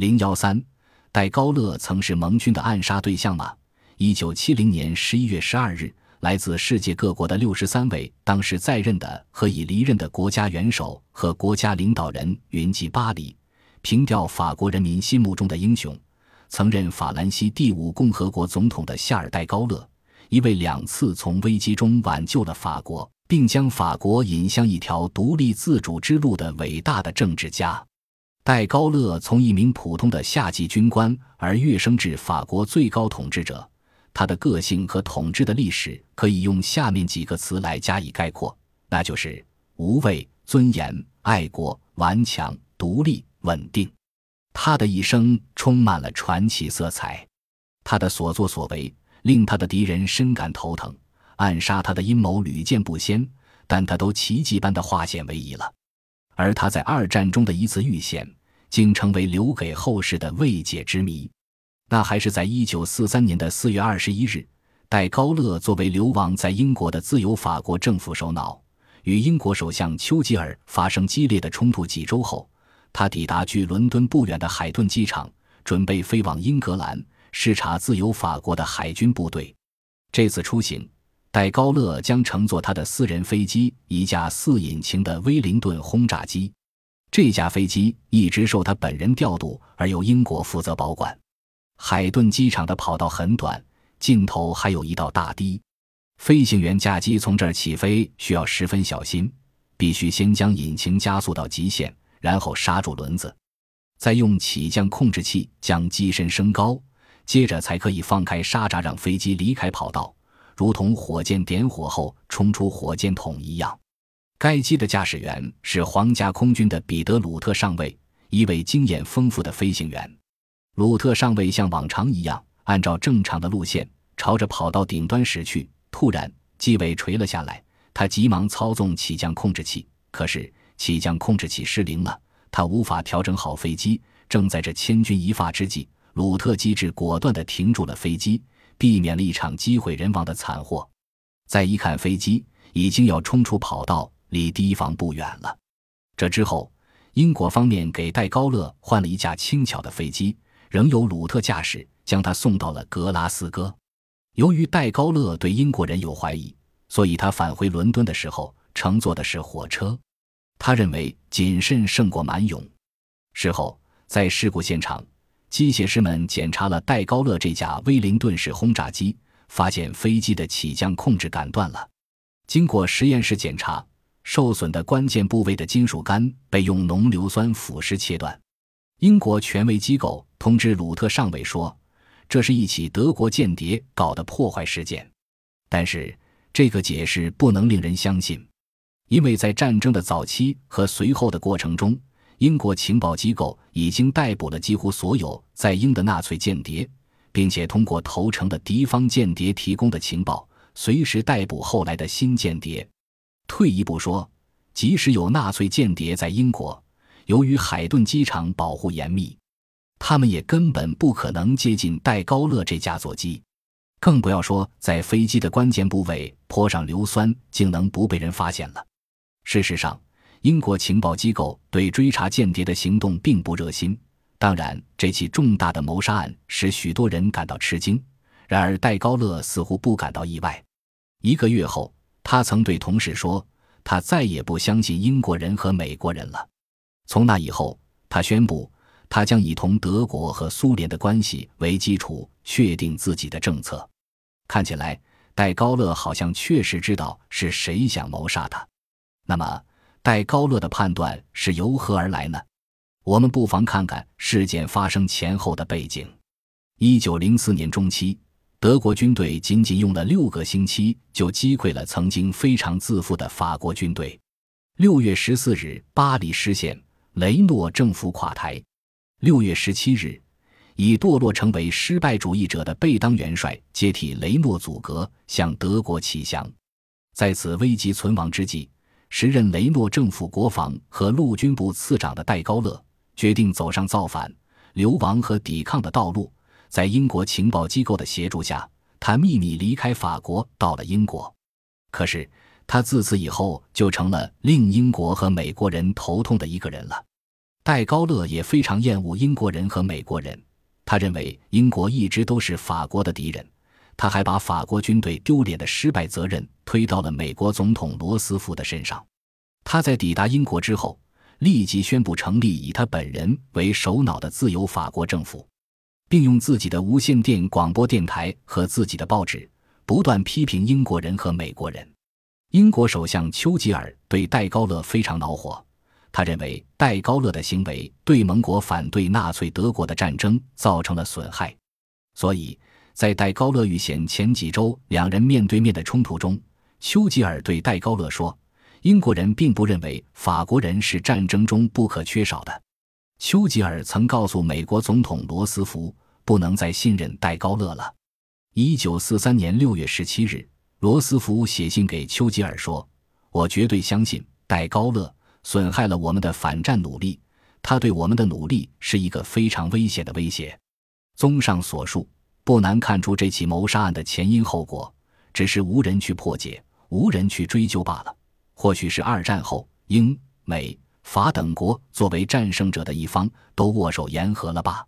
零幺三，戴高乐曾是盟军的暗杀对象吗？一九七零年十一月十二日，来自世界各国的六十三位当时在任的和已离任的国家元首和国家领导人云集巴黎，凭吊法国人民心目中的英雄，曾任法兰西第五共和国总统的夏尔·戴高乐，一位两次从危机中挽救了法国。并将法国引向一条独立自主之路的伟大的政治家，戴高乐从一名普通的下级军官而跃升至法国最高统治者。他的个性和统治的历史可以用下面几个词来加以概括，那就是无畏、尊严、爱国、顽强、独立、稳定。他的一生充满了传奇色彩，他的所作所为令他的敌人深感头疼。暗杀他的阴谋屡见不鲜，但他都奇迹般的化险为夷了。而他在二战中的一次遇险，竟成为留给后世的未解之谜。那还是在一九四三年的四月二十一日，戴高乐作为流亡在英国的自由法国政府首脑，与英国首相丘吉尔发生激烈的冲突几周后，他抵达距伦敦不远的海顿机场，准备飞往英格兰视察自由法国的海军部队。这次出行。戴高乐将乘坐他的私人飞机，一架四引擎的威灵顿轰炸机。这架飞机一直受他本人调度，而由英国负责保管。海顿机场的跑道很短，尽头还有一道大堤。飞行员驾机从这儿起飞需要十分小心，必须先将引擎加速到极限，然后刹住轮子，再用起降控制器将机身升高，接着才可以放开刹闸，让飞机离开跑道。如同火箭点火后冲出火箭筒一样。该机的驾驶员是皇家空军的彼得·鲁特上尉，一位经验丰富的飞行员。鲁特上尉像往常一样，按照正常的路线朝着跑道顶端驶去。突然，机尾垂了下来，他急忙操纵起降控制器，可是起降控制器失灵了，他无法调整好飞机。正在这千钧一发之际，鲁特机智果断地停住了飞机。避免了一场机毁人亡的惨祸。再一看，飞机已经要冲出跑道，离堤防不远了。这之后，英国方面给戴高乐换了一架轻巧的飞机，仍由鲁特驾驶，将他送到了格拉斯哥。由于戴高乐对英国人有怀疑，所以他返回伦敦的时候乘坐的是火车。他认为谨慎胜过蛮勇。事后，在事故现场。机械师们检查了戴高乐这架威灵顿式轰炸机，发现飞机的起降控制杆断了。经过实验室检查，受损的关键部位的金属杆被用浓硫酸腐蚀切断。英国权威机构通知鲁特上尉说，这是一起德国间谍搞的破坏事件。但是这个解释不能令人相信，因为在战争的早期和随后的过程中。英国情报机构已经逮捕了几乎所有在英的纳粹间谍，并且通过投诚的敌方间谍提供的情报，随时逮捕后来的新间谍。退一步说，即使有纳粹间谍在英国，由于海顿机场保护严密，他们也根本不可能接近戴高乐这架座机，更不要说在飞机的关键部位泼上硫酸，竟能不被人发现了。事实上。英国情报机构对追查间谍的行动并不热心。当然，这起重大的谋杀案使许多人感到吃惊。然而，戴高乐似乎不感到意外。一个月后，他曾对同事说：“他再也不相信英国人和美国人了。”从那以后，他宣布，他将以同德国和苏联的关系为基础确定自己的政策。看起来，戴高乐好像确实知道是谁想谋杀他。那么？戴高乐的判断是由何而来呢？我们不妨看看事件发生前后的背景。一九零四年中期，德国军队仅仅用了六个星期就击溃了曾经非常自负的法国军队。六月十四日，巴黎失陷，雷诺政府垮台。六月十七日，已堕落成为失败主义者的贝当元帅接替雷诺阻隔，向德国启降。在此危急存亡之际。时任雷诺政府国防和陆军部次长的戴高乐决定走上造反、流亡和抵抗的道路。在英国情报机构的协助下，他秘密离开法国，到了英国。可是，他自此以后就成了令英国和美国人头痛的一个人了。戴高乐也非常厌恶英国人和美国人，他认为英国一直都是法国的敌人。他还把法国军队丢脸的失败责任推到了美国总统罗斯福的身上。他在抵达英国之后，立即宣布成立以他本人为首脑的自由法国政府，并用自己的无线电广播电台和自己的报纸不断批评英国人和美国人。英国首相丘吉尔对戴高乐非常恼火，他认为戴高乐的行为对盟国反对纳粹德国的战争造成了损害，所以。在戴高乐遇险前几周，两人面对面的冲突中，丘吉尔对戴高乐说：“英国人并不认为法国人是战争中不可缺少的。”丘吉尔曾告诉美国总统罗斯福：“不能再信任戴高乐了。”一九四三年六月十七日，罗斯福写信给丘吉尔说：“我绝对相信戴高乐损害了我们的反战努力，他对我们的努力是一个非常危险的威胁。”综上所述。不难看出这起谋杀案的前因后果，只是无人去破解，无人去追究罢了。或许是二战后，英、美、法等国作为战胜者的一方，都握手言和了吧。